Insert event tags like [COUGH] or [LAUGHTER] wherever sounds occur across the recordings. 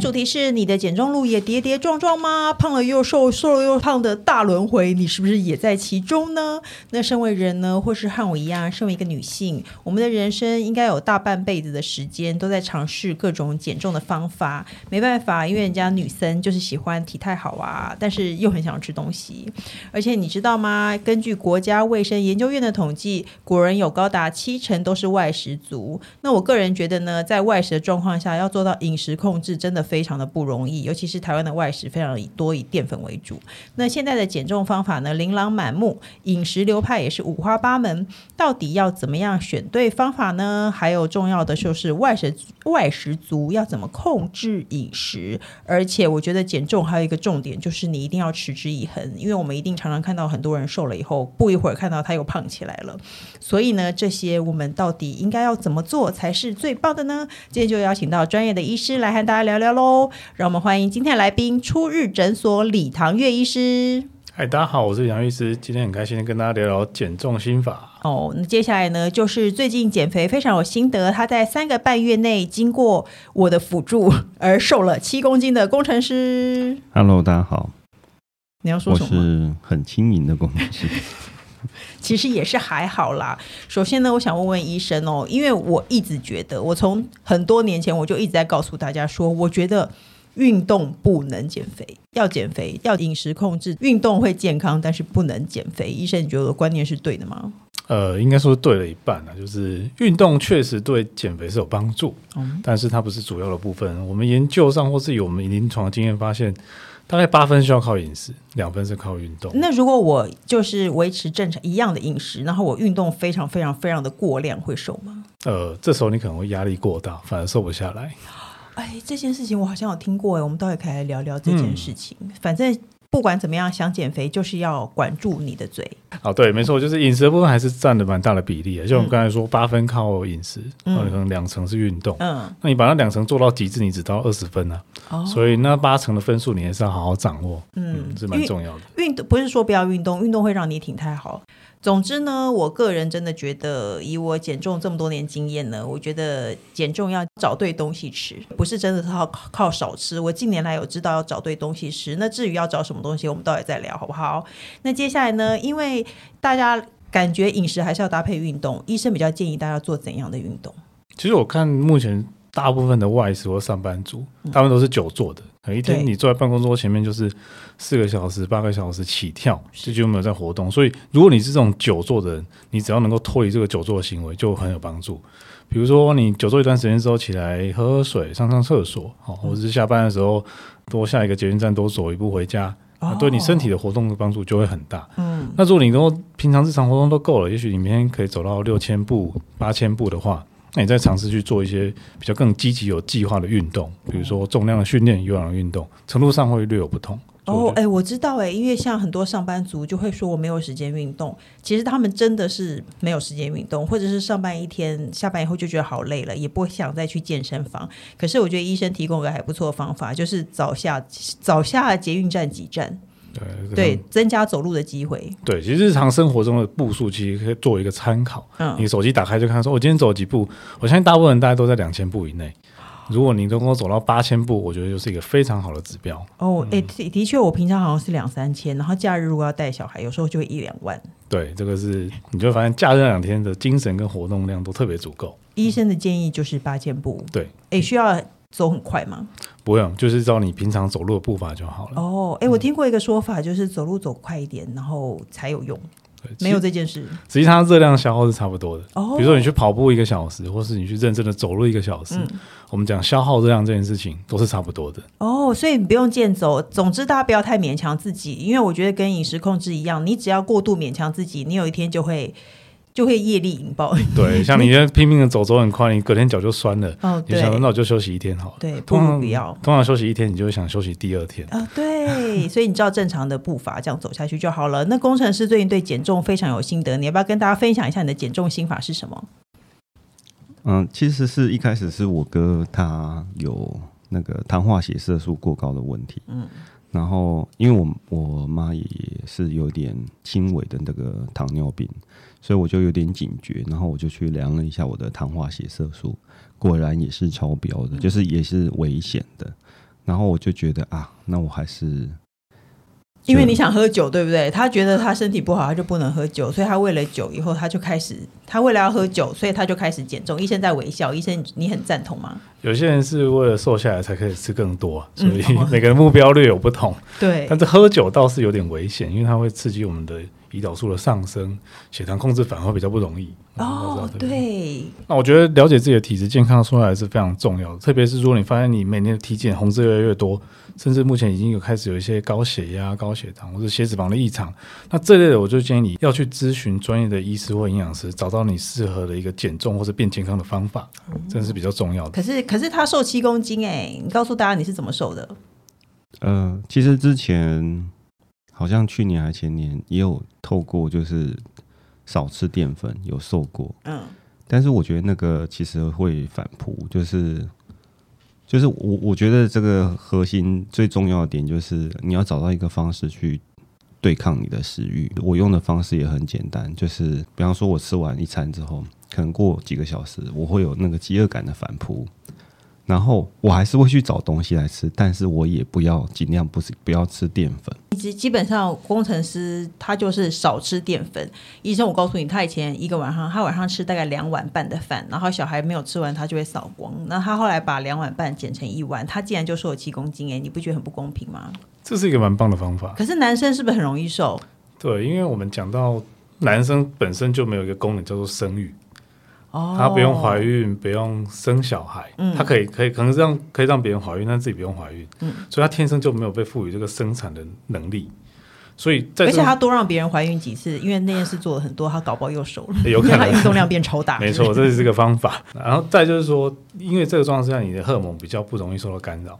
主题是你的减重路也跌跌撞撞吗？胖了又瘦，瘦了又胖的大轮回，你是不是也在其中呢？那身为人呢，或是和我一样，身为一个女性，我们的人生应该有大半辈子的时间都在尝试各种减重的方法。没办法，因为人家女生就是喜欢体态好啊，但是又很想吃东西。而且你知道吗？根据国家卫生研究院的统计，国人有高达七成都是外食族。那我个人觉得呢，在外食的状况下，要做到饮食控制，真的。非常的不容易，尤其是台湾的外食非常以多以淀粉为主。那现在的减重方法呢，琳琅满目，饮食流派也是五花八门。到底要怎么样选对方法呢？还有重要的就是外食外食族要怎么控制饮食？而且我觉得减重还有一个重点就是你一定要持之以恒，因为我们一定常常看到很多人瘦了以后，不一会儿看到他又胖起来了。所以呢，这些我们到底应该要怎么做才是最棒的呢？今天就邀请到专业的医师来和大家聊聊。喽，让我们欢迎今天的来宾——初日诊所李唐月医师。嗨，大家好，我是李唐月医师，今天很开心跟大家聊聊减重心法。哦，那接下来呢，就是最近减肥非常有心得，他在三个半月内经过我的辅助 [LAUGHS] 而瘦了七公斤的工程师。Hello，大家好。你要说什么？我是很轻盈的工程师。[LAUGHS] 其实也是还好啦。首先呢，我想问问医生哦，因为我一直觉得，我从很多年前我就一直在告诉大家说，我觉得运动不能减肥，要减肥要饮食控制，运动会健康，但是不能减肥。医生，你觉得我的观念是对的吗？呃，应该说对了一半啊，就是运动确实对减肥是有帮助，嗯，但是它不是主要的部分。我们研究上或是有我们临床的经验发现。大概八分需要靠饮食，两分是靠运动。那如果我就是维持正常一样的饮食，然后我运动非常非常非常的过量，会瘦吗？呃，这时候你可能会压力过大，反而瘦不下来。哎，这件事情我好像有听过哎，我们待会可以来聊聊这件事情。嗯，反正。不管怎么样，想减肥就是要管住你的嘴。哦，对，没错，就是饮食的部分还是占了蛮大的比例的。就我们刚才说，八分靠饮食，嗯，可能两成是运动。嗯，那你把那两成做到极致，你只到二十分呢，啊。哦，所以那八成的分数，你还是要好好掌握。嗯，是蛮重要的。运动不是说不要运动，运动会让你体态好。总之呢，我个人真的觉得，以我减重这么多年经验呢，我觉得减重要找对东西吃，不是真的靠靠少吃。我近年来有知道要找对东西吃，那至于要找什么东西，我们到底再聊好不好？那接下来呢，因为大家感觉饮食还是要搭配运动，医生比较建议大家做怎样的运动？其实我看目前大部分的外食或上班族，他们都是久坐的。一天你坐在办公桌前面就是四个小时、八个小时起跳，这就没有在活动。所以，如果你是这种久坐的人，你只要能够脱离这个久坐的行为，就很有帮助。比如说，你久坐一段时间之后起来喝喝水、上上厕所，好，或者是下班的时候多下一个捷运站多走一步回家，对你身体的活动的帮助就会很大。嗯，那如果你都平常日常活动都够了，也许你明天可以走到六千步、八千步的话。那你再尝试去做一些比较更积极、有计划的运动，比如说重量的训练、有氧运动，程度上会略有不同。哦，哎，我知道，哎，因为像很多上班族就会说我没有时间运动，其实他们真的是没有时间运动，或者是上班一天下班以后就觉得好累了，也不想再去健身房。可是我觉得医生提供一个还不错的方法，就是早下早下捷运站几站。对对，增加走路的机会。对，其实日常生活中的步数其实可以做一个参考。嗯，你手机打开就看，说我今天走几步。我相信大部分人大家都在两千步以内。如果你能够走到八千步，我觉得就是一个非常好的指标。哦，哎、嗯，的确，我平常好像是两三千，然后假日如果要带小孩，有时候就会一两万。对，这个是你就会发现假日那两天的精神跟活动量都特别足够。医生的建议就是八千步。对，哎，需要。走很快吗？不用，就是照你平常走路的步伐就好了。哦，哎，我听过一个说法，就是走路走快一点，然后才有用。没有这件事。实际上，热量消耗是差不多的。哦，比如说你去跑步一个小时，或是你去认真的走路一个小时，嗯，我们讲消耗热量这件事情都是差不多的。哦，所以你不用健走。总之，大家不要太勉强自己，因为我觉得跟饮食控制一样，你只要过度勉强自己，你有一天就会。就会业力引爆。对，[LAUGHS] 像你现在拼命的走，走很快，你隔天脚就酸了。哦，对。你想说那我就休息一天好了。对，通常不要。通常休息一天，你就会想休息第二天。啊，对。[LAUGHS] 所以你知道正常的步伐这样走下去就好了。那工程师最近对减重非常有心得，你要不要跟大家分享一下你的减重心法是什么？嗯，其实是一开始是我哥他有那个糖化血色素过高的问题，嗯，然后因为我我妈也是有点轻微的那个糖尿病，所以我就有点警觉，然后我就去量了一下我的糖化血色素，果然也是超标的，就是也是危险的，然后我就觉得啊，那我还是。因为你想喝酒，对不对？他觉得他身体不好，他就不能喝酒，所以他为了酒，以后他就开始，他为了要喝酒，所以他就开始减重。医生在微笑，医生，你很赞同吗？有些人是为了瘦下来才可以吃更多，所以每个人目标略有不同。对、嗯，但是喝酒倒是有点危险，因为它会刺激我们的胰岛素的上升，血糖控制反而会比较不容易。哦，对。那我觉得了解自己的体质健康说来是非常重要的，特别是如果你发现你每年的体检红字越来越多。甚至目前已经有开始有一些高血压、高血糖或者血脂肪的异常，那这类的我就建议你要去咨询专业的医师或营养师，找到你适合的一个减重或者变健康的方法，真的是比较重要的。可是，可是他瘦七公斤哎，你告诉大家你是怎么瘦的？呃，其实之前好像去年还前年也有透过就是少吃淀粉有瘦过，嗯，但是我觉得那个其实会反扑，就是。就是我，我觉得这个核心最重要的点就是你要找到一个方式去对抗你的食欲。我用的方式也很简单，就是比方说我吃完一餐之后，可能过几个小时，我会有那个饥饿感的反扑。然后我还是会去找东西来吃，但是我也不要尽量不是不要吃淀粉。基基本上工程师他就是少吃淀粉。医生，我告诉你，他以前一个晚上他晚上吃大概两碗半的饭，然后小孩没有吃完他就会扫光。那他后来把两碗半减成一碗，他竟然就瘦了七公斤哎，你不觉得很不公平吗？这是一个蛮棒的方法。可是男生是不是很容易瘦？对，因为我们讲到男生本身就没有一个功能叫做生育。她不用怀孕，不用生小孩，她、嗯、可以可以可能让可以让别人怀孕，但自己不用怀孕，嗯、所以她天生就没有被赋予这个生产的能力，所以在而且她多让别人怀孕几次，因为那件事做了很多，她搞不好又熟了，[LAUGHS] 有可能。她运动量变超大，没错，这是这个方法。[LAUGHS] 然后再就是说，因为这个状况下，你的荷尔蒙比较不容易受到干扰，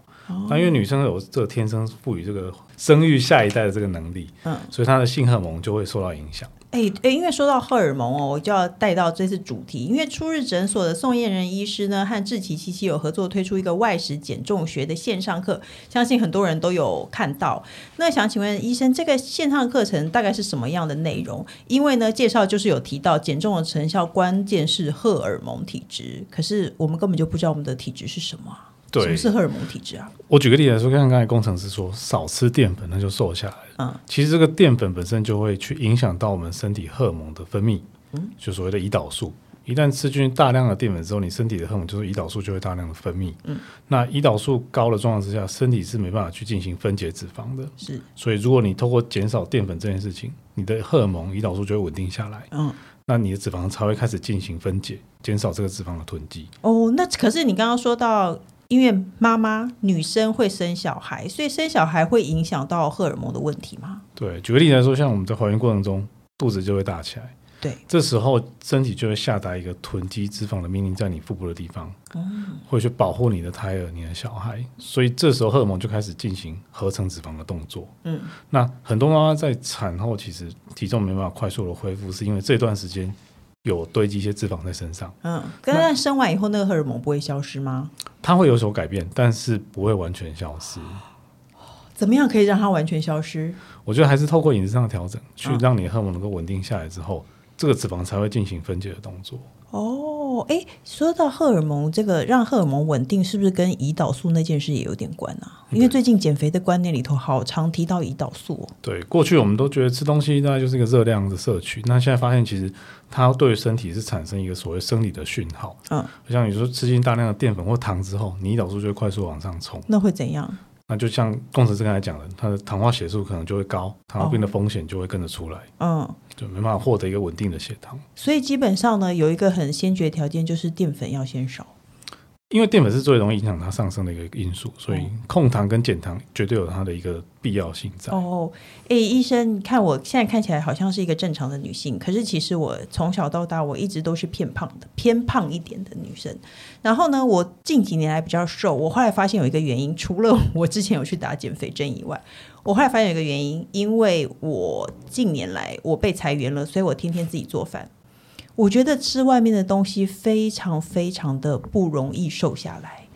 因为女生有这天生赋予这个生育下一代的这个能力，嗯，所以她的性荷尔蒙就会受到影响。哎哎，因为说到荷尔蒙哦，我就要带到这次主题。因为初日诊所的宋燕人医师呢，和志奇七七有合作推出一个外食减重学的线上课，相信很多人都有看到。那想请问医生，这个线上课程大概是什么样的内容？因为呢，介绍就是有提到减重的成效关键是荷尔蒙体质，可是我们根本就不知道我们的体质是什么。对，什么是荷尔蒙体质啊？我举个例子来说，刚刚才工程师说少吃淀粉，那就瘦下来了。嗯，其实这个淀粉本身就会去影响到我们身体荷尔蒙的分泌，嗯，就所谓的胰岛素。一旦吃进大量的淀粉之后，你身体的荷尔蒙就是胰岛素就会大量的分泌。嗯，那胰岛素高的状况之下，身体是没办法去进行分解脂肪的。是，所以如果你透过减少淀粉这件事情，你的荷尔蒙胰岛素就会稳定下来。嗯，那你的脂肪才会开始进行分解，减少这个脂肪的囤积。哦，那可是你刚刚说到。因为妈妈女生会生小孩，所以生小孩会影响到荷尔蒙的问题吗？对，举个例子来说，像我们在怀孕过程中，肚子就会大起来，对，这时候身体就会下达一个囤积脂肪的命令，在你腹部的地方，嗯，会去保护你的胎儿、你的小孩，所以这时候荷尔蒙就开始进行合成脂肪的动作，嗯，那很多妈妈在产后其实体重没办法快速的恢复，是因为这段时间。有堆积一些脂肪在身上，嗯，可是生完以后那个荷尔蒙不会消失吗？它会有所改变，但是不会完全消失。怎么样可以让它完全消失？我觉得还是透过饮食上的调整，去让你的荷尔蒙能够稳定下来之后，嗯，这个脂肪才会进行分解的动作。哦，哎，说到荷尔蒙，这个让荷尔蒙稳定，是不是跟胰岛素那件事也有点关啊？因为最近减肥的观念里头，好常提到胰岛素哦。对，过去我们都觉得吃东西大概就是一个热量的摄取，那现在发现其实它对身体是产生一个所谓生理的讯号。嗯，像你说吃进大量的淀粉或糖之后，你胰岛素就会快速往上冲。那会怎样？那就像工程师刚才讲的，他的糖化血素可能就会高，糖尿病的风险就会跟着出来。哦、嗯，就没办法获得一个稳定的血糖。所以基本上呢，有一个很先决条件，就是淀粉要先少。因为淀粉是最容易影响它上升的一个因素，所以控糖跟减糖绝对有它的一个必要性在。哦，哎，医生，你看我现在看起来好像是一个正常的女性，可是其实我从小到大我一直都是偏胖的，偏胖一点的女生。然后呢，我近几年来比较瘦，我后来发现有一个原因，除了 [LAUGHS] 我之前有去打减肥针以外，我后来发现有一个原因，因为我近年来我被裁员了，所以我天天自己做饭。我觉得吃外面的东西非常非常的不容易瘦下来。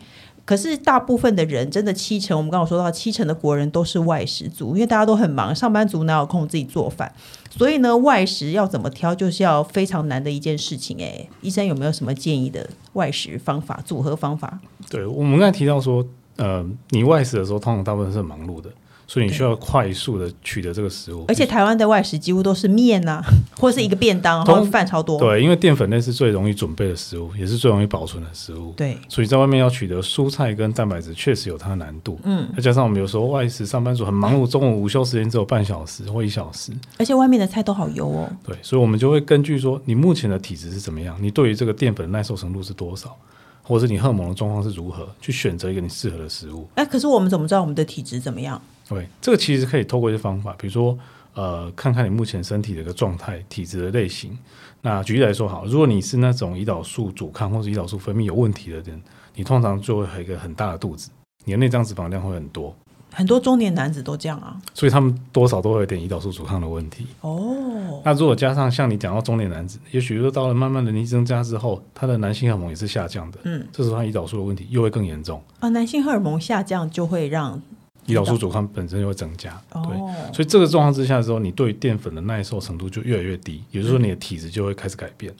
可是大部分的人，真的七成，我们刚刚说到七成的国人都是外食族，因为大家都很忙，上班族哪有空自己做饭？所以呢，外食要怎么挑，就是要非常难的一件事情。哎，医生有没有什么建议的外食方法、组合方法？对，我们刚才提到说，呃，你外食的时候，通常大部分是很忙碌的。所以你需要快速的取得这个食物，而且台湾的外食几乎都是面呐、啊，[LAUGHS] 或是一个便当，然后饭超多。对，因为淀粉类是最容易准备的食物，也是最容易保存的食物。对，所以在外面要取得蔬菜跟蛋白质，确实有它的难度。嗯，再加上我们有时候外食上班族很忙碌，中午午休时间只有半小时或一小时，而且外面的菜都好油哦。对，所以我们就会根据说你目前的体质是怎么样，你对于这个淀粉耐受程度是多少，或者是你荷尔蒙的状况是如何，去选择一个你适合的食物。哎，可是我们怎么知道我们的体质怎么样？对，这个其实可以透过一些方法，比如说，呃，看看你目前身体的一个状态、体质的类型。那举例来说，好，如果你是那种胰岛素阻抗或者胰岛素分泌有问题的人，你通常就会有一个很大的肚子，你的内脏脂肪量会很多。很多中年男子都这样啊，所以他们多少都会有点胰岛素阻抗的问题。哦，那如果加上像你讲到中年男子，也许说到了慢慢的年纪增加之后，他的男性荷尔蒙也是下降的。嗯，这时候他胰岛素的问题又会更严重。啊，男性荷尔蒙下降就会让。胰岛素阻抗本身就会增加，对，所以这个状况之下的时候，你对淀粉的耐受程度就越来越低，也就是说你的体质就会开始改变。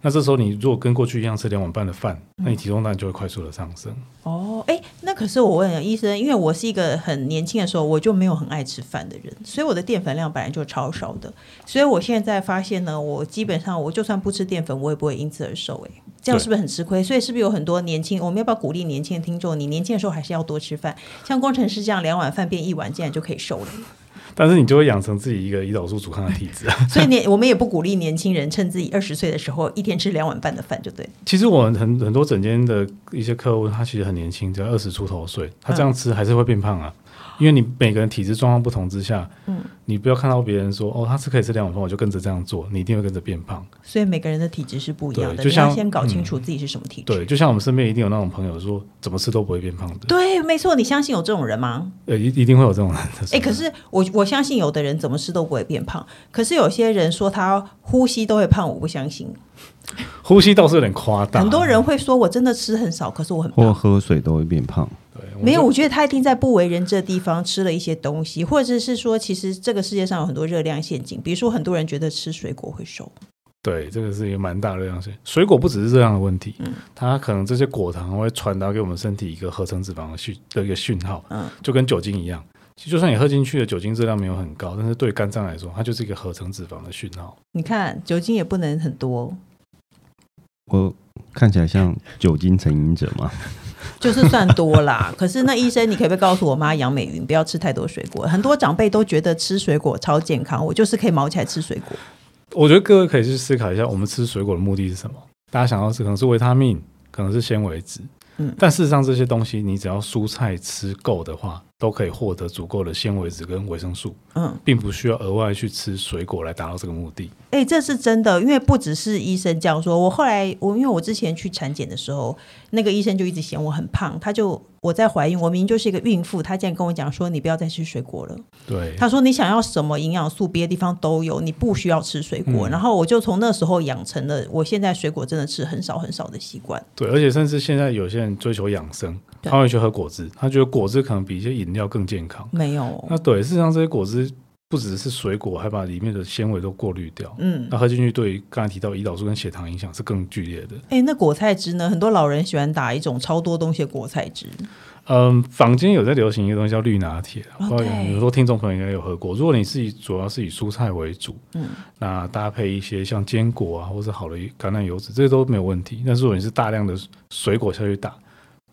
那这时候你如果跟过去一样吃两碗半的饭，那你体重当然就会快速的上升。哦，哎，那可是我问医生，因为我是一个很年轻的时候我就没有很爱吃饭的人，所以我的淀粉量本来就超少的，所以我现在发现呢，我基本上我就算不吃淀粉，我也不会因此而瘦。哎，这样是不是很吃亏？所以是不是有很多年轻，我们要不要鼓励年轻的听众？你年轻的时候还是要多吃饭，像工程师这样两碗饭变一碗，这样就可以瘦了。但是你就会养成自己一个胰岛素阻抗的体质啊，[LAUGHS] 所以年我们也不鼓励年轻人趁自己二十岁的时候一天吃两碗饭的饭就对。其实我们很很多整间的一些客户，他其实很年轻，只要二十出头岁，他这样吃还是会变胖啊。嗯因为你每个人体质状况不同之下，嗯，你不要看到别人说哦，他是可以吃两碗饭，我就跟着这样做，你一定会跟着变胖。所以每个人的体质是不一样的，就像你要先搞清楚自己是什么体质。对，就像我们身边一定有那种朋友说，怎么吃都不会变胖的。对，没错，你相信有这种人吗？呃，一一定会有这种人。哎，可是我我相信有的人怎么吃都不会变胖，可是有些人说他呼吸都会胖，我不相信。呼吸倒是有点夸大。很多人会说我真的吃很少，可是我很胖。或喝水都会变胖。没有，我觉得他一定在不为人知的地方吃了一些东西，或者是说，其实这个世界上有很多热量陷阱。比如说，很多人觉得吃水果会瘦。对，这个是一个蛮大的热量陷阱。水果不只是热量的问题，嗯，它可能这些果糖会传达给我们身体一个合成脂肪的讯的一个讯号，嗯，就跟酒精一样。其实就算你喝进去的酒精质量没有很高，但是对肝脏来说，它就是一个合成脂肪的讯号。你看，酒精也不能很多。我看起来像酒精成瘾者吗？就是算多啦，可是那医生，你可不可以告诉我妈杨美云不要吃太多水果？很多长辈都觉得吃水果超健康，我就是可以毛起来吃水果。我觉得各位可以去思考一下，我们吃水果的目的是什么？大家想到是可能是维他命，可能是纤维质，嗯，但事实上这些东西，你只要蔬菜吃够的话。都可以获得足够的纤维质跟维生素，嗯，并不需要额外去吃水果来达到这个目的。哎、欸，这是真的，因为不只是医生这样说。我后来，我因为我之前去产检的时候，那个医生就一直嫌我很胖，他就我在怀孕，我明明就是一个孕妇，他竟然跟我讲说，你不要再吃水果了。对，他说你想要什么营养素，别的地方都有，你不需要吃水果。嗯、然后我就从那时候养成了，我现在水果真的吃很少很少的习惯。对，而且甚至现在有些人追求养生。他会去喝果汁，他觉得果汁可能比一些饮料更健康。没有，那对，事实上这些果汁不只是水果，还把里面的纤维都过滤掉。嗯，那喝进去对刚才提到胰岛素跟血糖影响是更剧烈的。哎、欸，那果菜汁呢？很多老人喜欢打一种超多东西的果菜汁。嗯，坊间有在流行一个东西叫绿拿铁，不知道有很多听众朋友应该有喝过。如果你是以主要是以蔬菜为主，嗯，那搭配一些像坚果啊，或者好的橄榄油脂，这些都没有问题。但是如果你是大量的水果下去打。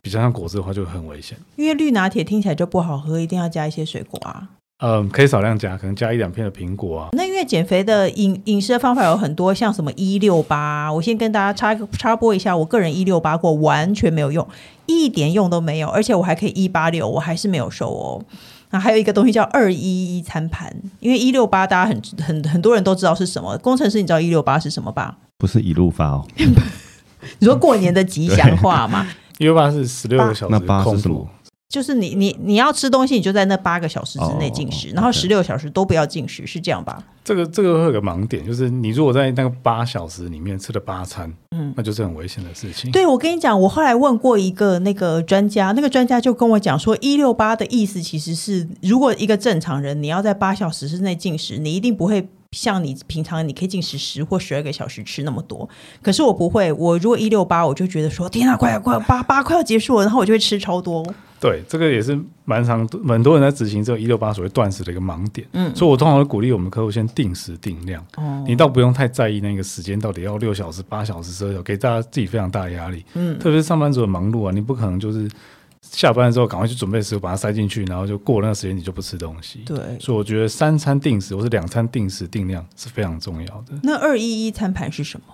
比较像果汁的话就很危险，因为绿拿铁听起来就不好喝，一定要加一些水果啊。嗯，可以少量加，可能加一两片的苹果啊。那因为减肥的饮饮食的方法有很多，像什么一六八，我先跟大家插插播一下，我个人一六八过完全没有用，一点用都没有，而且我还可以一八六，我还是没有瘦哦。那还有一个东西叫二一一餐盘，因为一六八大家很很很多人都知道是什么，工程师你知道一六八是什么吧？不是一路发哦，[LAUGHS] 你说过年的吉祥话嘛？[LAUGHS] 一六八是十六个小时空腹，就是你你你要吃东西，你就在那八个小时之内进食，哦、然后十六小时都不要进食，哦 okay、是这样吧？这个这个会有个盲点，就是你如果在那个八小时里面吃了八餐，嗯，那就是很危险的事情。对，我跟你讲，我后来问过一个那个专家，那个专家就跟我讲说，一六八的意思其实是，如果一个正常人你要在八小时之内进食，你一定不会。像你平常你可以进食十或十二个小时吃那么多，可是我不会。我如果一六八，我就觉得说天啊，快要快要八八快要结束了，然后我就会吃超多。对，这个也是蛮常很多人在执行这个一六八所谓断食的一个盲点。嗯，所以我通常会鼓励我们客户先定时定量。哦，你倒不用太在意那个时间到底要六小时、八小时、十二小时，给大家自己非常大的压力。嗯，特别是上班族很忙碌啊，你不可能就是。下班之后赶快去准备食物，把它塞进去，然后就过那个时间，你就不吃东西。对，所以我觉得三餐定时或是两餐定时定量是非常重要的。那二一一餐盘是什么？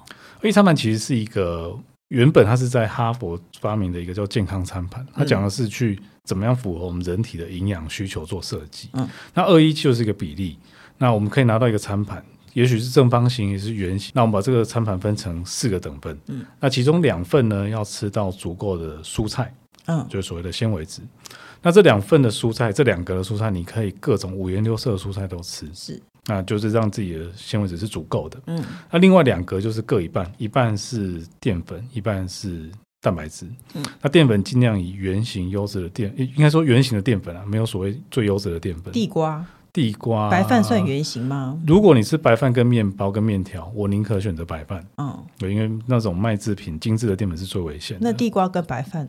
二一餐盘其实是一个原本它是在哈佛发明的一个叫健康餐盘，它讲的是去怎么样符合我们人体的营养需求做设计。嗯，那二一就是一个比例，那我们可以拿到一个餐盘，也许是正方形，也是圆形。那我们把这个餐盘分成四个等份，嗯，那其中两份呢要吃到足够的蔬菜。嗯，就是所谓的纤维质。那这两份的蔬菜，这两格的蔬菜，你可以各种五颜六色的蔬菜都吃，是，那就是让自己的纤维质是足够的。嗯，那另外两格就是各一半，一半是淀粉，一半是蛋白质。嗯，那淀粉尽量以原型优质的淀，应该说原型的淀粉啊，没有所谓最优质的淀粉。地瓜，地瓜，白饭算圆形吗？如果你吃白饭跟面包跟面条，我宁可选择白饭。嗯，对，因为那种麦制品精致的淀粉是最危险的。那地瓜跟白饭？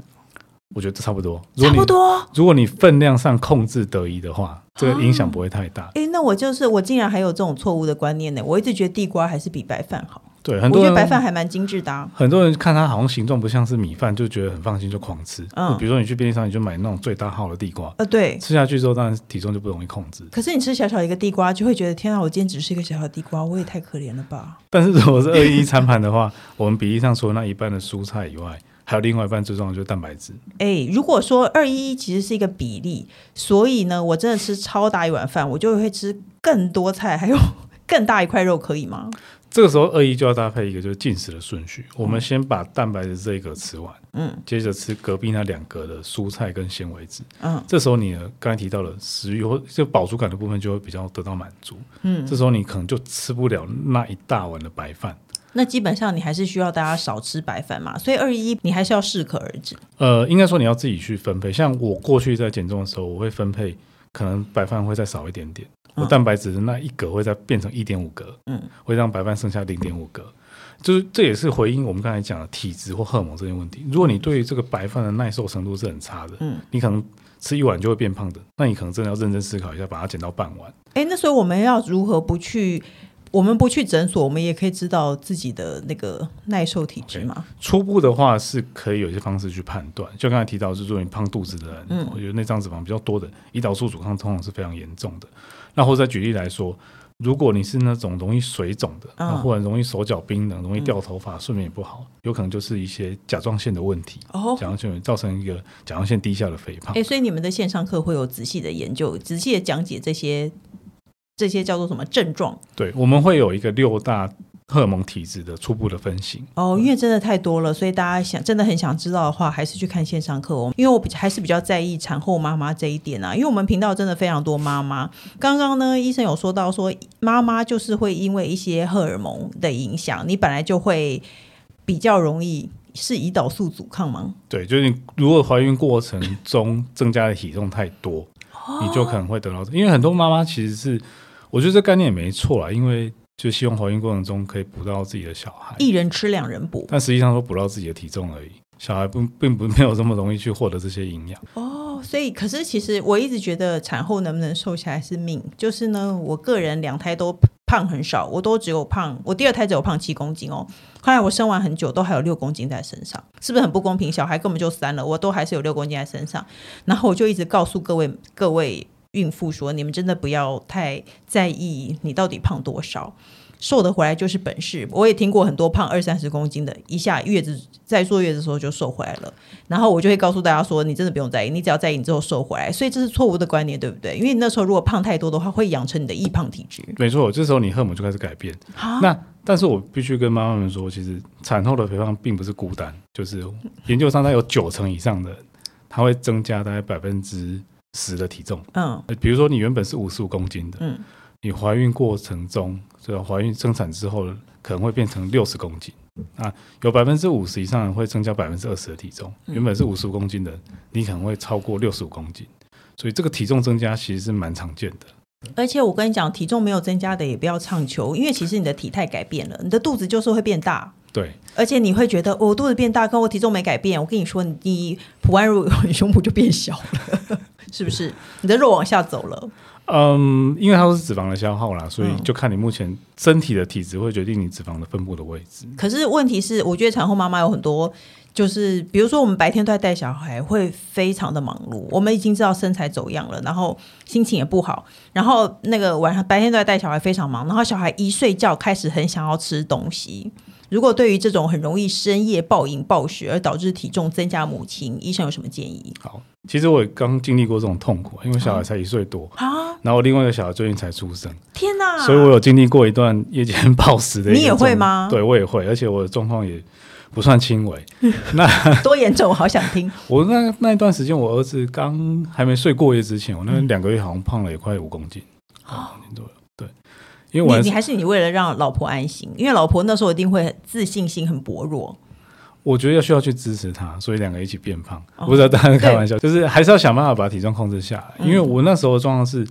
我觉得差不多，差不多。如果你分量上控制得宜的话，这个影响不会太大。哎、啊，那我就是我竟然还有这种错误的观念呢！我一直觉得地瓜还是比白饭好。对，很多人我觉得白饭还蛮精致的、啊。很多人看它好像形状不像是米饭，就觉得很放心，就狂吃。嗯，比如说你去便利商店，你就买那种最大号的地瓜。呃，对，吃下去之后，当然体重就不容易控制。可是你吃小小一个地瓜，就会觉得天啊，我今天只是一个小小的地瓜，我也太可怜了吧。[LAUGHS] 但是如果是二一一餐盘的话，我们比例上除了那一半的蔬菜以外。还有另外一半最重要的就是蛋白质。哎，如果说二一一其实是一个比例，所以呢，我真的吃超大一碗饭，我就会吃更多菜，还有 [LAUGHS] 更大一块肉，可以吗？这个时候二一就要搭配一个就是进食的顺序，我们先把蛋白质这一格吃完，嗯，接着吃隔壁那两格的蔬菜跟纤维质，嗯，这时候你呢刚才提到了食欲或就饱足感的部分就会比较得到满足，嗯，这时候你可能就吃不了那一大碗的白饭。那基本上你还是需要大家少吃白饭嘛，所以二一你还是要适可而止。呃，应该说你要自己去分配。像我过去在减重的时候，我会分配，可能白饭会再少一点点，嗯、我蛋白质的那一格会再变成一点五格，嗯，会让白饭剩下零点五格。就是这也是回应我们刚才讲的体质或荷尔蒙这些问题。如果你对于这个白饭的耐受程度是很差的，嗯，你可能吃一碗就会变胖的，那你可能真的要认真思考一下，把它减到半碗。哎，那所以我们要如何不去？我们不去诊所，我们也可以知道自己的那个耐受体质嘛。Okay. 初步的话是可以有一些方式去判断，就刚才提到，就是说你胖肚子的人，嗯，我觉得内脏脂肪比较多的，胰岛素阻抗通常是非常严重的。那或者再举例来说，如果你是那种容易水肿的，嗯、或者容易手脚冰冷、容易掉头发、睡眠也不好，有可能就是一些甲状腺的问题。哦，甲状腺造成一个甲状腺低下的肥胖。哎，所以你们的线上课会有仔细的研究，仔细的讲解这些。这些叫做什么症状？对，我们会有一个六大荷尔蒙体质的初步的分型。哦，因为真的太多了，所以大家想真的很想知道的话，还是去看线上课哦。因为我还是比较在意产后妈妈这一点啊，因为我们频道真的非常多妈妈。刚刚呢，医生有说到说，妈妈就是会因为一些荷尔蒙的影响，你本来就会比较容易是胰岛素阻抗吗？对，就是你如果怀孕过程中增加的体重太多，哦、你就可能会得到。因为很多妈妈其实是。我觉得这概念也没错啊，因为就希望怀孕过程中可以补到自己的小孩，一人吃两人补，但实际上都补到自己的体重而已，小孩不并不 [LAUGHS] 没有这么容易去获得这些营养。哦，所以可是其实我一直觉得产后能不能瘦下来是命，就是呢，我个人两胎都胖很少，我都只有胖，我第二胎只有胖七公斤哦，后来我生完很久都还有六公斤在身上，是不是很不公平？小孩根本就三了，我都还是有六公斤在身上，然后我就一直告诉各位各位。孕妇说：“你们真的不要太在意你到底胖多少，瘦得回来就是本事。我也听过很多胖二三十公斤的，一下月子在坐月子的时候就瘦回来了。然后我就会告诉大家说，你真的不用在意，你只要在意你之后瘦回来。所以这是错误的观念，对不对？因为你那时候如果胖太多的话，会养成你的易胖体质。没错，这时候你荷尔蒙就开始改变。哈那但是我必须跟妈妈们说，其实产后的肥胖并不是孤单，就是研究上它有九成以上的。”它会增加大概百分之十的体重。嗯，比如说你原本是五十五公斤的，嗯，你怀孕过程中，这个怀孕生产之后可能会变成六十公斤。啊，有百分之五十以上会增加百分之二十的体重。原本是五十五公斤的，你可能会超过六十五公斤。所以这个体重增加其实是蛮常见的。而且我跟你讲，体重没有增加的也不要唱求，因为其实你的体态改变了，你的肚子就是会变大。对，而且你会觉得我肚子变大，跟我体重没改变。我跟你说，你普安乳你胸部就变小了，是不是？你的肉往下走了。嗯，因为它都是脂肪的消耗啦，所以就看你目前身体的体质会决定你脂肪的分布的位置。可是问题是，我觉得产后妈妈有很多。就是比如说，我们白天都在带小孩，会非常的忙碌。我们已经知道身材走样了，然后心情也不好，然后那个晚上白天都在带小孩，非常忙。然后小孩一睡觉，开始很想要吃东西。如果对于这种很容易深夜暴饮暴食而导致体重增加母亲，医生有什么建议？好，其实我也刚经历过这种痛苦，因为小孩才一岁多啊，然后另外一个小孩最近才出生，天哪！所以我有经历过一段夜间 [LAUGHS] 暴食的。你也会吗？对，我也会，而且我的状况也。不算轻微，[LAUGHS] 那多严重？我好想听。[LAUGHS] 我那那一段时间，我儿子刚还没睡过夜之前，我那两个月好像胖了也快五公斤，啊、嗯，多了。对，因为我你，你还是你为了让老婆安心，因为老婆那时候一定会自信心很薄弱。我觉得要需要去支持他，所以两个一起变胖。哦、不知道当然开玩笑，就是还是要想办法把体重控制下来。嗯、因为我那时候的状况是。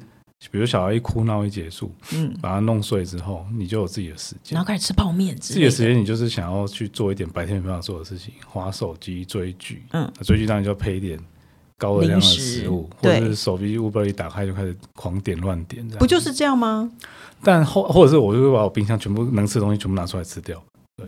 比如小孩一哭闹一结束，嗯，把他弄睡之后，你就有自己的时间，然后开始吃泡面。自己的时间，你就是想要去做一点白天没办法做的事情，划手机、追剧，嗯，追剧当然就要配一点高热量的食物，或者是手机 Uber 一打开就开始狂点乱点，这样不就是这样吗？但或或者是我就会把我冰箱全部能吃的东西全部拿出来吃掉，对。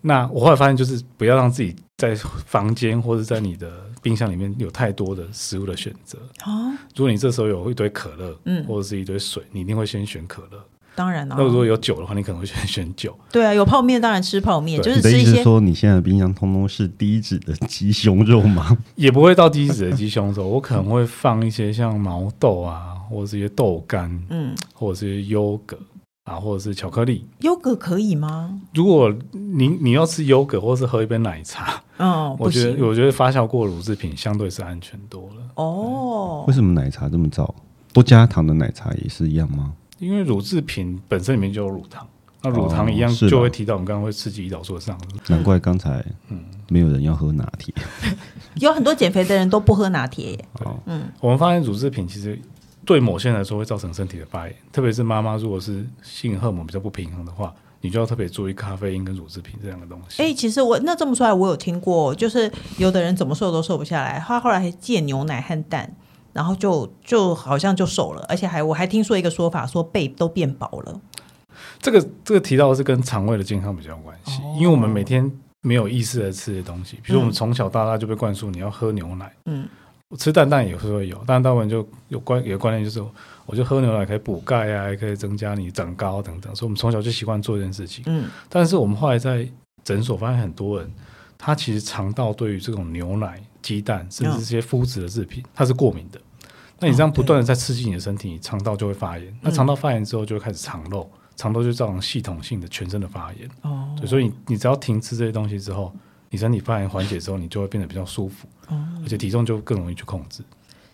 那我后来发现，就是不要让自己在房间或者在你的冰箱里面有太多的食物的选择。啊，如果你这时候有一堆可乐，嗯，或者是一堆水，你一定会先选可乐。当然了，那如果有酒的话，你可能会选选酒。对啊，有泡面当然吃泡面，就是吃一些。你的意思说，你现在的冰箱通通是低脂的鸡胸肉吗？[LAUGHS] 也不会到低脂的鸡胸肉，我可能会放一些像毛豆啊，或者是一些豆干，嗯，或者是优格。啊，或者是巧克力，优格可以吗？如果你你要吃优格，或是喝一杯奶茶，嗯，我觉得我觉得发酵过乳制品相对是安全多了。哦，为什么奶茶这么糟？不加糖的奶茶也是一样吗？因为乳制品本身里面就有乳糖，那乳糖一样就会提到我们刚刚会刺激胰岛素的上升。难怪刚才嗯没有人要喝拿铁，[LAUGHS] 有很多减肥的人都不喝拿铁耶。哦，嗯，我们发现乳制品其实。对某些人来说会造成身体的发炎，特别是妈妈如果是性荷尔蒙比较不平衡的话，你就要特别注意咖啡因跟乳制品这样的东西。哎、欸，其实我那这么说来，我有听过，就是有的人怎么瘦都瘦不下来，他后来还戒牛奶和蛋，然后就就好像就瘦了，而且还我还听说一个说法，说背都变薄了。这个这个提到的是跟肠胃的健康比较有关系，哦、因为我们每天没有意识的吃的东西，比如我们从小到大就被灌输你要喝牛奶，嗯。吃蛋蛋也是会有，但大部分就有关有个观念，就是我就喝牛奶可以补钙啊，也可以增加你长高等等，所以我们从小就习惯做这件事情。嗯，但是我们后来在诊所发现，很多人他其实肠道对于这种牛奶、鸡蛋，甚至这些麸质的制品，它是过敏的。那你这样不断的在刺激你的身体，肠道就会发炎。那肠道发炎之后，就会开始肠漏，肠漏就造成系统性的全身的发炎。哦，所以你你只要停吃这些东西之后，你身体发炎缓解之后，你就会变得比较舒服。而且体重就更容易去控制。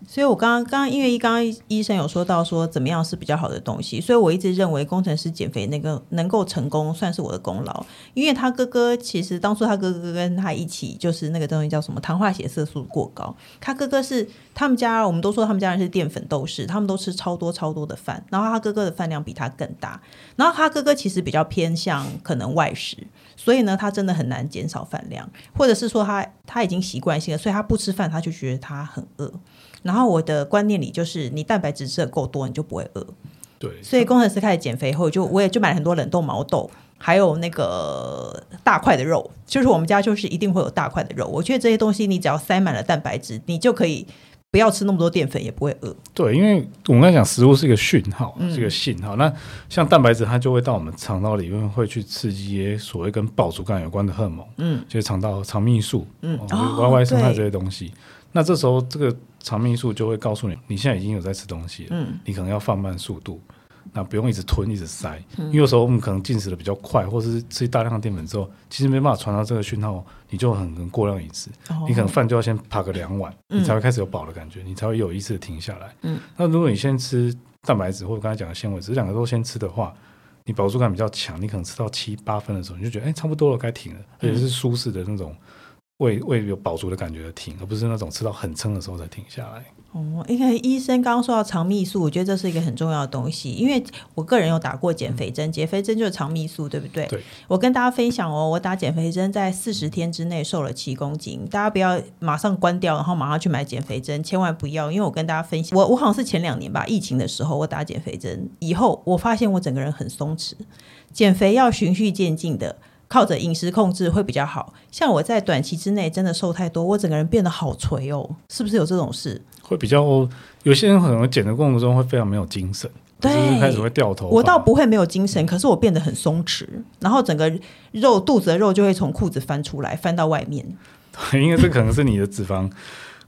所以，我刚刚刚因为刚刚医生有说到说怎么样是比较好的东西，所以我一直认为工程师减肥那个能够成功算是我的功劳。因为他哥哥其实当初他哥哥跟他一起就是那个东西叫什么糖化血色素过高，他哥哥是他们家我们都说他们家人是淀粉斗士，他们都吃超多超多的饭，然后他哥哥的饭量比他更大，然后他哥哥其实比较偏向可能外食，所以呢他真的很难减少饭量，或者是说他他已经习惯性了，所以他不吃饭他就觉得他很饿。然后我的观念里就是，你蛋白质吃的够多，你就不会饿。对，所以工程师开始减肥后，就我也就买了很多冷冻毛豆，还有那个大块的肉，就是我们家就是一定会有大块的肉。我觉得这些东西你只要塞满了蛋白质，你就可以不要吃那么多淀粉，也不会饿。对，因为我们刚才讲食物是一个讯号，是一个信号。嗯、那像蛋白质，它就会到我们肠道里面，会去刺激一些所谓跟饱足感有关的荷尔蒙，嗯，就是肠道肠泌素，嗯，就是 Y Y 生态这些东西。哦、那这时候这个肠泌素就会告诉你，你现在已经有在吃东西了，嗯，你可能要放慢速度。那不用一直吞一直塞，因为有时候我们可能进食的比较快，或者是吃大量的淀粉之后，其实没办法传到这个讯号，你就很可能过量饮食，哦、你可能饭就要先扒个两碗，嗯、你才会开始有饱的感觉，你才会有意识的停下来。嗯，那如果你先吃蛋白质或者刚才讲的纤维质，这两个都先吃的话，你饱足感比较强，你可能吃到七八分的时候，你就觉得哎、欸、差不多了，该停了，而且是舒适的那种。胃胃有饱足的感觉的停，而不是那种吃到很撑的时候才停下来。哦，因为医生刚刚说到肠泌素，我觉得这是一个很重要的东西。因为我个人有打过减肥针，减肥针就是肠泌素，对不对？对。我跟大家分享哦，我打减肥针在四十天之内瘦了七公斤。大家不要马上关掉，然后马上去买减肥针，千万不要。因为我跟大家分享，我我好像是前两年吧，疫情的时候我打减肥针，以后我发现我整个人很松弛。减肥要循序渐进的。靠着饮食控制会比较好，像我在短期之内真的瘦太多，我整个人变得好垂哦，是不是有这种事？会比较，有些人可能减的过程中会非常没有精神，对，开始会掉头。我倒不会没有精神，可是我变得很松弛，然后整个肉肚子的肉就会从裤子翻出来，翻到外面。对，[LAUGHS] 因为这可能是你的脂肪。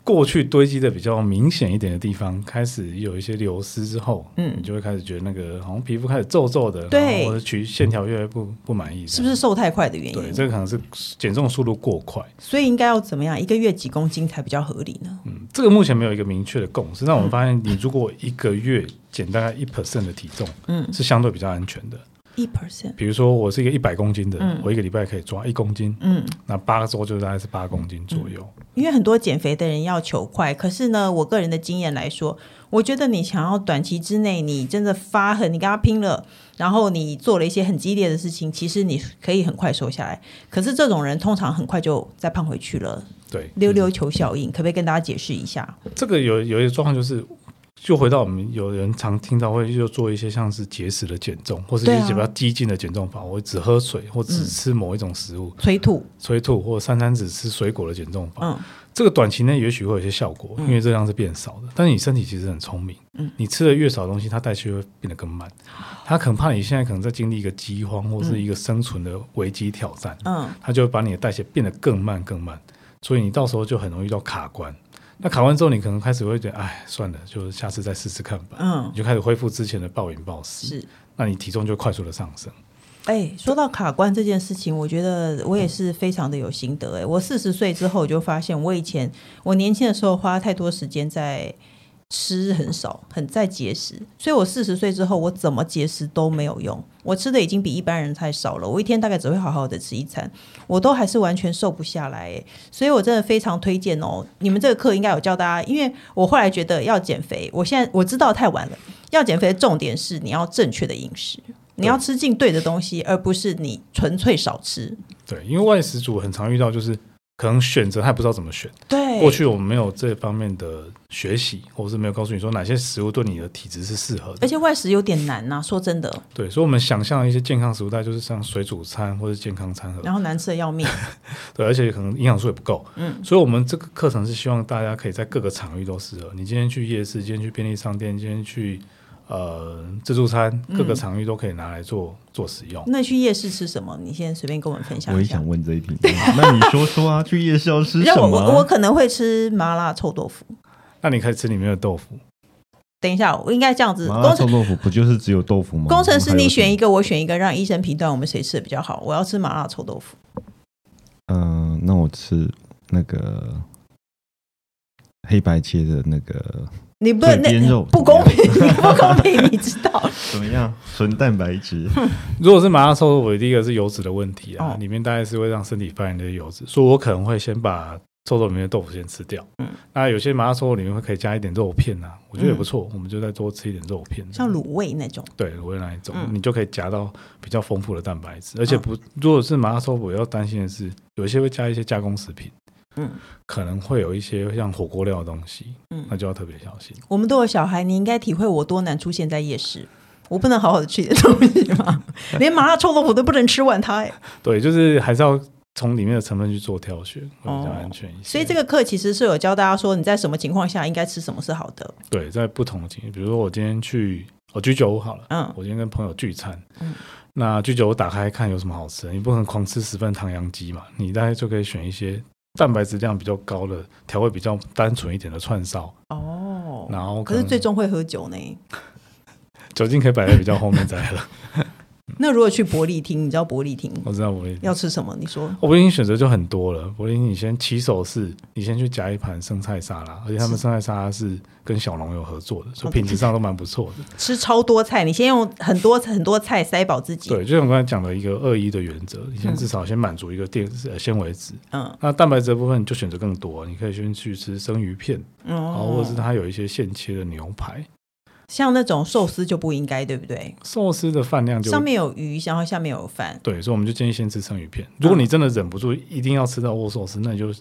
过去堆积的比较明显一点的地方，开始有一些流失之后，嗯，你就会开始觉得那个好像皮肤开始皱皱的，对，或者取线条越来越不不满意，是不是瘦太快的原因？对，这个可能是减重速度过快。所以应该要怎么样？一个月几公斤才比较合理呢？嗯，这个目前没有一个明确的共识。那我们发现，你如果一个月减大概一 percent 的体重，嗯，是相对比较安全的。一 percent，比如说我是一个一百公斤的，嗯、我一个礼拜可以抓一公斤，嗯，那八个周就大概是八公斤左右，嗯。因为很多减肥的人要求快，可是呢，我个人的经验来说，我觉得你想要短期之内你真的发狠，你跟他拼了，然后你做了一些很激烈的事情，其实你可以很快瘦下来。可是这种人通常很快就再胖回去了，对，溜溜球效应，可不可以跟大家解释一下？这个有有一些状况就是。就回到我们有人常听到会就做一些像是节食的减重，或是一些比较激进的减重法，我只喝水或只吃某一种食物，催吐、催吐或三餐只吃水果的减重法。嗯，这个短期内也许会有些效果，因为热量是变少的。但是你身体其实很聪明，嗯，你吃的越少的东西，它代谢会变得更慢。它可能怕你现在可能在经历一个饥荒或是一个生存的危机挑战，嗯，它就会把你的代谢变得更慢更慢，所以你到时候就很容易到卡关。那卡完之后，你可能开始会觉得，哎，算了，就下次再试试看吧。嗯，你就开始恢复之前的暴饮暴食。是，那你体重就快速的上升。哎，说到卡关这件事情，我觉得我也是非常的有心得。哎，我四十岁之后就发现，我以前我年轻的时候花太多时间在。吃很少，很在节食，所以我四十岁之后，我怎么节食都没有用。我吃的已经比一般人太少了，我一天大概只会好好的吃一餐，我都还是完全瘦不下来。所以我真的非常推荐哦，你们这个课应该有教大家，因为我后来觉得要减肥，我现在我知道太晚了。要减肥的重点是你要正确的饮食，你要吃进对的东西，而不是你纯粹少吃。对，因为外食族很常遇到就是。可能选择还不知道怎么选。对，过去我们没有这方面的学习，或者是没有告诉你说哪些食物对你的体质是适合的。而且外食有点难呐、啊，说真的。对，所以我们想象一些健康食物，大概就是像水煮餐或者健康餐盒，然后难吃的要命。[LAUGHS] 对，而且可能营养素也不够。嗯，所以我们这个课程是希望大家可以在各个场域都适合。你今天去夜市，今天去便利商店，今天去。呃，自助餐各个场域都可以拿来做、嗯、做使用。那去夜市吃什么？你先随便跟我们分享一下。我也想问这一题。那你说说啊，去夜市要吃什么？我我可能会吃麻辣臭豆腐。那你可以吃里面的豆腐。等一下，我应该这样子。麻辣臭豆腐不就是只有豆腐吗？工程师，你选一个，我选一个，让医生评断我们谁吃的比较好。我要吃麻辣臭豆腐。嗯、呃，那我吃那个黑白切的那个。你不能那不公平，你不公平，你知道？[LAUGHS] 怎么样？纯蛋白质。[LAUGHS] 如果是麻辣臭豆腐，第一个是油脂的问题啊，哦、里面大概是会让身体发炎的油脂，所以我可能会先把臭豆里面的豆腐先吃掉。嗯，那有些麻辣臭豆里面会可以加一点肉片啊，我觉得也不错，嗯、我们就再多吃一点肉片，像卤味那种。对，卤味那一种，嗯、你就可以夹到比较丰富的蛋白质，而且不，哦、如果是麻辣臭豆腐，要担心的是，有一些会加一些加工食品。嗯，可能会有一些像火锅料的东西，嗯，那就要特别小心。我们都有小孩，你应该体会我多难出现在夜市。我不能好好的吃点东西吗？[LAUGHS] 连麻辣臭豆腐都不能吃完它。哎对，就是还是要从里面的成分去做挑选，会比较安全一些。哦，所以这个课其实是有教大家说，你在什么情况下应该吃什么是好的。对，在不同的情况，比如说我今天去我居酒屋好了，嗯，我今天跟朋友聚餐，嗯，那居酒屋打开看有什么好吃的，你不可能狂吃十份唐扬鸡嘛，你大概就可以选一些。蛋白质量比较高的，调味比较单纯一点的串烧哦，然后可，可是最终会喝酒呢？[LAUGHS] 酒精可以摆在比较后面再喝。那如果去伯利厅，你知道伯利厅？我知道伯利厅要吃什么？你说，伯利厅选择就很多了。伯利厅，你先起手式，你先去夹一盘生菜沙拉，而且他们生菜沙拉是跟小龙有合作的，所以品质上都蛮不错的。[LAUGHS] 吃超多菜，你先用很多很多菜塞饱自己。对，就像我刚才讲的一个二一的原则，你先至少先满足一个淀纤维质。嗯，那蛋白质的部分就选择更多，你可以先去吃生鱼片，嗯，或者是它有一些现切的牛排。像那种寿司就不应该，对不对？寿司的饭量就上面有鱼，然后下面有饭。对，所以我们就建议先吃生鱼片。如果你真的忍不住一定要吃到握寿司，那你就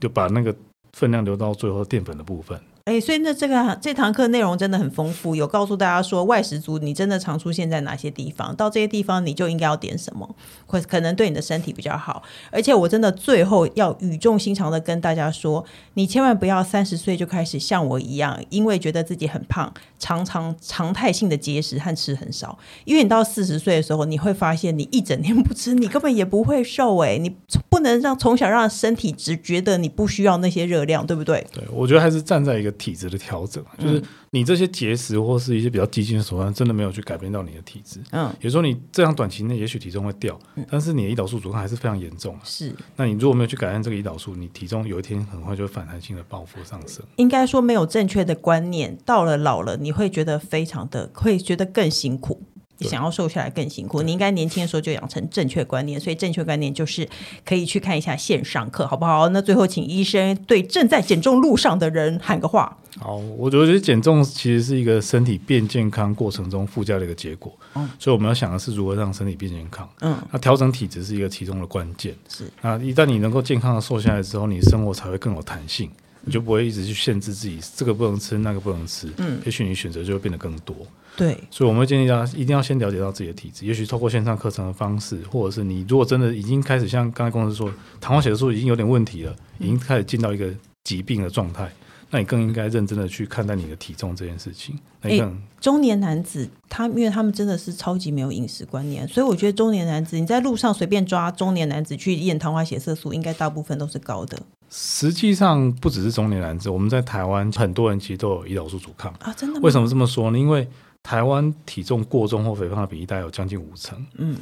就把那个分量留到最后淀粉的部分。哎，所以那这个这堂课内容真的很丰富，有告诉大家说外食族你真的常出现在哪些地方，到这些地方你就应该要点什么，会可能对你的身体比较好。而且我真的最后要语重心长的跟大家说，你千万不要三十岁就开始像我一样，因为觉得自己很胖，常常常态性的节食和吃很少。因为你到四十岁的时候，你会发现你一整天不吃，你根本也不会瘦。哎，你不能让从小让身体只觉得你不需要那些热量，对不对？对，我觉得还是站在一个。体质的调整，就是你这些节食或是一些比较激进的手段，真的没有去改变到你的体质。嗯，比如说你这样短期内也许体重会掉，但是你的胰岛素阻抗还是非常严重。是，那你如果没有去改善这个胰岛素，你体重有一天很快就会反弹性的报复上升。应该说没有正确的观念，到了老了你会觉得非常的，会觉得更辛苦。想要瘦下来更辛苦，你应该年轻的时候就养成正确观念。所以正确观念就是可以去看一下线上课，好不好？那最后请医生对正在减重路上的人喊个话。好，我觉得减重其实是一个身体变健康过程中附加的一个结果。嗯，所以我们要想的是如何让身体变健康。嗯，那调整体质是一个其中的关键。是，那一旦你能够健康的瘦下来之后，你生活才会更有弹性，你就不会一直去限制自己，这个不能吃，那个不能吃。嗯，也许你选择就会变得更多。对，所以我们会建议大家一定要先了解到自己的体质，也许透过线上课程的方式，或者是你如果真的已经开始像刚才公司说，糖化血色素已经有点问题了，已经开始进到一个疾病的状态，那你更应该认真的去看待你的体重这件事情。那中年男子他因为他们真的是超级没有饮食观念，所以我觉得中年男子你在路上随便抓中年男子去验糖化血色素，应该大部分都是高的。实际上不只是中年男子，我们在台湾很多人其实都有胰岛素阻抗啊，真的？为什么这么说呢？因为台湾体重过重或肥胖的比例大概有将近五成，嗯，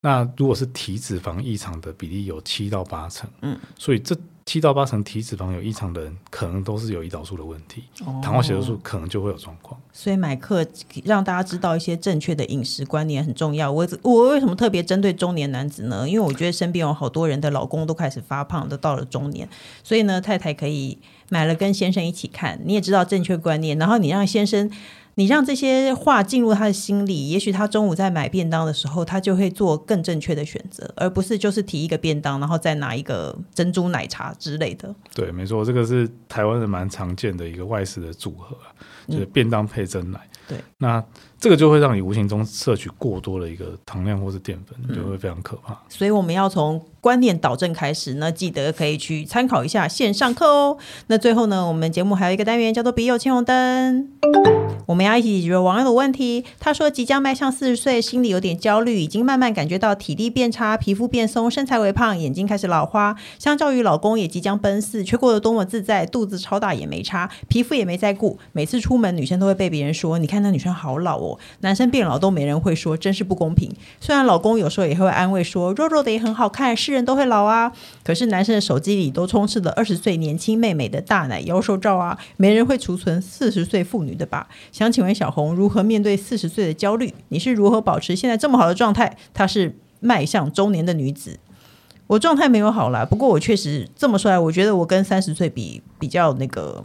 那如果是体脂肪异常的比例有七到八成，嗯，所以这七到八成体脂肪有异常的人，可能都是有胰岛素的问题，哦、糖化血色素可能就会有状况。所以买课让大家知道一些正确的饮食观念很重要。我我为什么特别针对中年男子呢？因为我觉得身边有好多人的老公都开始发胖，都到了中年，所以呢，太太可以买了跟先生一起看，你也知道正确观念，然后你让先生。你让这些话进入他的心里，也许他中午在买便当的时候，他就会做更正确的选择，而不是就是提一个便当，然后再拿一个珍珠奶茶之类的。对，没错，这个是台湾人蛮常见的一个外食的组合，就是便当配珍奶。嗯、对，那。这个就会让你无形中摄取过多的一个糖量或是淀粉，就会非常可怕。所以我们要从观念导正开始，那记得可以去参考一下线上课哦。那最后呢，我们节目还有一个单元叫做“笔友青红灯”，我们要一起解决网友的问题。他说即将迈向四十岁，心里有点焦虑，已经慢慢感觉到体力变差，皮肤变松，身材微胖，眼睛开始老花。相较于老公也即将奔四，却过得多么自在，肚子超大也没差，皮肤也没再顾。每次出出门，女生都会被别人说：“你看那女生好老哦。”男生变老都没人会说，真是不公平。虽然老公有时候也会安慰说，肉肉的也很好看，是人都会老啊。可是男生的手机里都充斥了二十岁年轻妹妹的大奶妖兽照啊，没人会储存四十岁妇女的吧？想请问小红如何面对四十岁的焦虑？你是如何保持现在这么好的状态？她是迈向中年的女子，我状态没有好啦，不过我确实这么说来，我觉得我跟三十岁比比较那个。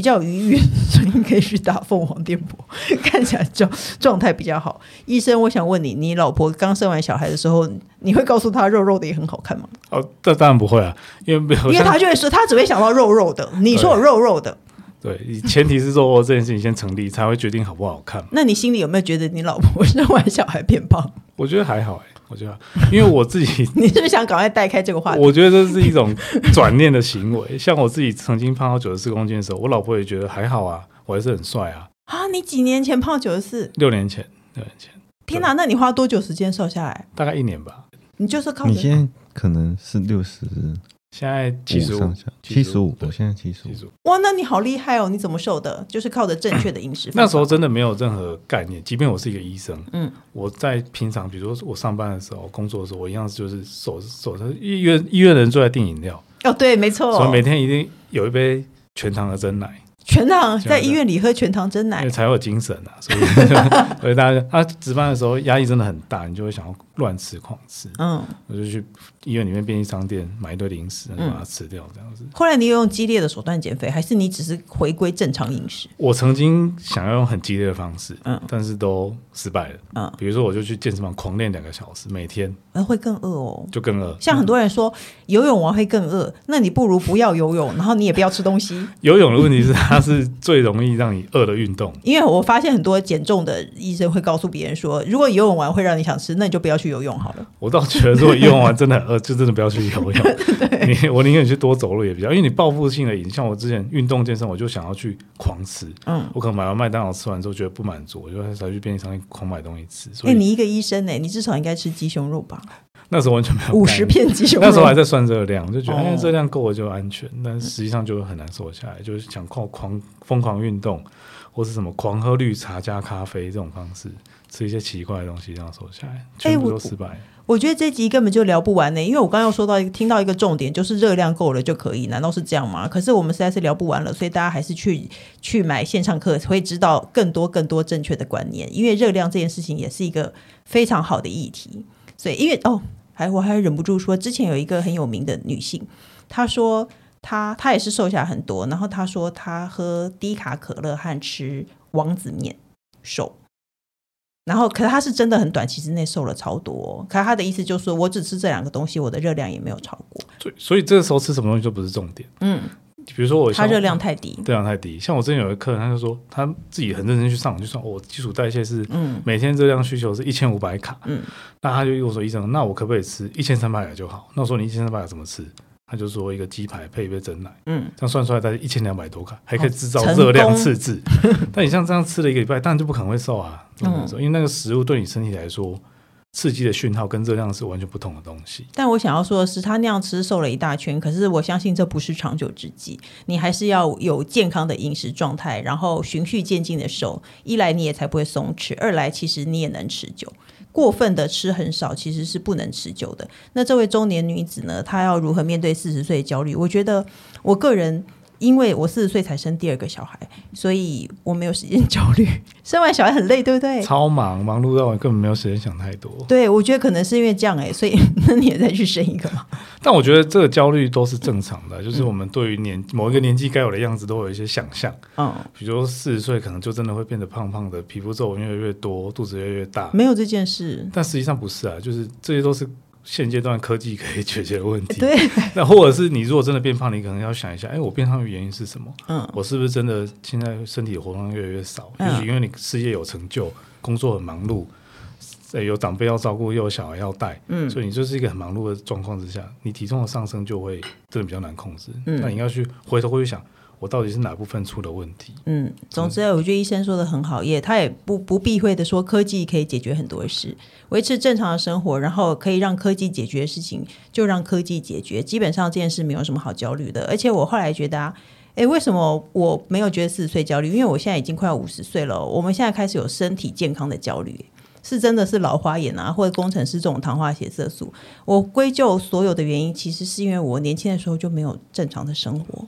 比较愉悦，[LAUGHS] 所以你可以去打凤凰电波，[LAUGHS] 看起来状状态比较好。医生，我想问你，你老婆刚生完小孩的时候，你会告诉她肉肉的也很好看吗？哦，这当然不会啊，因为因为她就会说，她只会想到肉肉的。你说我肉肉的，对，对，前提是肉肉这件事情先成立，才会决定好不好看。那你心里有没有觉得你老婆生完小孩变胖？我觉得还好哎。我觉得，因为我自己，[LAUGHS] 你是不是想赶快带开这个话题？我觉得这是一种转念的行为。像我自己曾经胖到九十四公斤的时候，我老婆也觉得还好啊，我还是很帅啊。啊，你几年前胖九十四？六年前，六年前。天哪，那你花多久时间瘦下来？大概一年吧。你就是靠你现在可能是六十现在七十五，七十五，我现在七十五。哇，那你好厉害哦！你怎么瘦的？就是靠着正确的饮食。那时候真的没有任何概念，即便我是一个医生，嗯，我在平常，比如说我上班的时候、工作的时候，我一样就是手手在医院医院的人坐在订饮料。哦，对，没错，所以每天一定有一杯全糖的真奶。全糖在医院里喝全糖真奶，才有精神啊！所以，[LAUGHS] 所以大家他值班的时候压力真的很大，你就会想要乱吃狂吃。嗯，我就去医院里面便利商店买一堆零食，然后把它吃掉，这样子。后来你有用激烈的手段减肥，还是你只是回归正常饮食？我曾经想要用很激烈的方式，嗯，但是都失败了。嗯，比如说我就去健身房狂练两个小时，每天，那会更饿哦，就更饿。像很多人说游泳完会更饿，那你不如不要游泳，然后你也不要吃东西。[LAUGHS] 游泳的问题是它。是最容易让你饿的运动，因为我发现很多减重的医生会告诉别人说，如果游泳完会让你想吃，那你就不要去游泳好了。我倒觉得，如果游泳完真的很饿，就真的不要去游泳。[LAUGHS] 你我宁愿去多走路也比较，因为你报复性的饮，像我之前运动健身，我就想要去狂吃。嗯，我可能买完麦当劳吃完之后觉得不满足，我就才去便利商店狂买东西吃。所以、欸、你一个医生呢、欸，你至少应该吃鸡胸肉吧？那时候完全没有五十片鸡胸肉，那时候还在算热量，就觉得哎，热量够了就安全，但实际上就很难瘦下来，就是想靠狂疯狂运动，或是什么狂喝绿茶加咖啡这种方式，吃一些奇怪的东西这样瘦下来，全部都失败。我觉得这集根本就聊不完呢，因为我刚刚又说到一个，听到一个重点，就是热量够了就可以，难道是这样吗？可是我们实在是聊不完了，所以大家还是去去买线上课，会知道更多更多正确的观念。因为热量这件事情也是一个非常好的议题，所以因为哦。还我还忍不住说，之前有一个很有名的女性，她说她她也是瘦下来很多，然后他说他喝低卡可乐和吃王子面瘦，然后可是他是真的很短期之内瘦了超多哦，可是他的意思就是说我只吃这两个东西，我的热量也没有超过，所以所以这个时候吃什么东西就不是重点，嗯。比如说我，他热量太低，热量太低。像我之前有一个客人，他就说他自己很认真去上网，就算我基础代谢是，嗯每天热量需求是一千五百卡，嗯，那他就跟我说医生，那我可不可以吃一千三百卡就好？那我说你一千三百卡怎么吃？他就说一个鸡排配一杯整奶，嗯，这样算出来大概一千两百多卡，还可以制造热量赤字。[LAUGHS] 但你像这样吃了一个礼拜，当然就不可能会瘦啊，嗯，因为那个食物对你身体来说。刺激的讯号跟热量是完全不同的东西。但我想要说的是，他那样吃瘦了一大圈，可是我相信这不是长久之计。你还是要有健康的饮食状态，然后循序渐进的瘦。一来你也才不会松弛，二来其实你也能持久。过分的吃很少其实是不能持久的。那这位中年女子呢？她要如何面对四十岁的焦虑？我觉得我个人。因为我四十岁才生第二个小孩，所以我没有时间 [LAUGHS] 焦虑。生完小孩很累，对不对？超忙，忙碌到我根本没有时间想太多。对，我觉得可能是因为这样哎，所以 [LAUGHS] 那你也再去生一个嘛。[LAUGHS] 但我觉得这个焦虑都是正常的，就是我们对于年某一个年纪该有的样子都有一些想象。嗯，比如说四十岁可能就真的会变得胖胖的，皮肤皱纹越来越多，肚子越来越大。没有这件事，但实际上不是啊，就是这些都是。现阶段科技可以解决的问题，对。那或者是你如果真的变胖，你可能要想一下，哎，我变胖的原因是什么？嗯，我是不是真的现在身体活动越来越少？也许因为你事业有成就，工作很忙碌，有长辈要照顾，又有小孩要带，嗯，所以你就是一个很忙碌的状况之下，你体重的上升就会真的比较难控制。嗯，那你要去回头回去想。我到底是哪部分出了问题？嗯，总之，我觉得医生说的很好，也他也不不避讳的说，科技可以解决很多事，维持正常的生活，然后可以让科技解决的事情，就让科技解决。基本上这件事没有什么好焦虑的。而且我后来觉得啊，诶，为什么我没有觉得四十岁焦虑？因为我现在已经快要五十岁了，我们现在开始有身体健康的焦虑，是真的是老花眼啊，或者工程师这种糖化血色素。我归咎所有的原因，其实是因为我年轻的时候就没有正常的生活。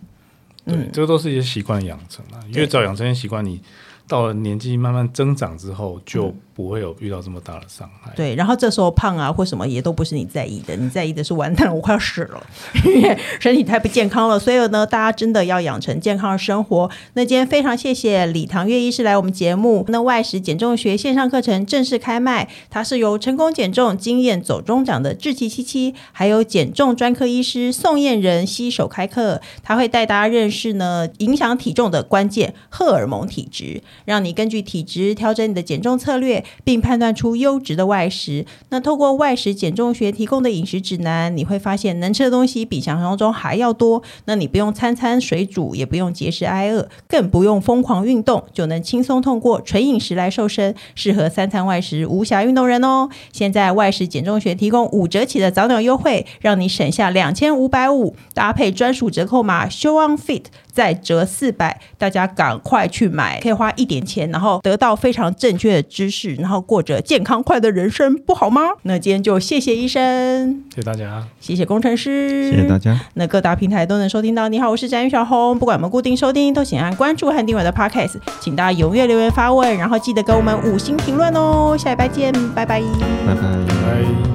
对，嗯、这个都是一些习惯养成啊，越早养成一些习惯，你到了年纪慢慢增长之后就。不会有遇到这么大的伤害。对，然后这时候胖啊或什么也都不是你在意的，你在意的是完蛋了，我快要死了，因 [LAUGHS] 为身体太不健康了。所以呢，大家真的要养成健康的生活。那今天非常谢谢李唐月医师来我们节目。那外食减重学线上课程正式开卖，它是由成功减重、经验走中奖的志祺七七，还有减重专科医师宋燕仁携手开课，他会带大家认识呢影响体重的关键荷尔蒙体质，让你根据体质调整你的减重策略。并判断出优质的外食。那透过外食减重学提供的饮食指南，你会发现能吃的东西比想象中还要多。那你不用餐餐水煮，也不用节食挨饿，更不用疯狂运动，就能轻松通过纯饮食来瘦身，适合三餐外食无暇运动人哦。现在外食减重学提供五折起的早鸟优惠，让你省下两千五百五，搭配专属折扣码 ShowOnFit。再折四百，大家赶快去买，可以花一点钱，然后得到非常正确的知识，然后过着健康快乐的人生，不好吗？那今天就谢谢医生，谢谢大家，谢谢工程师，谢谢大家。那各大平台都能收听到。你好，我是詹宇小红，不管我们固定收听，都请按关注和订阅的 Podcast，请大家踊跃留言发问，然后记得给我们五星评论哦。下礼拜见，拜拜，拜拜，拜。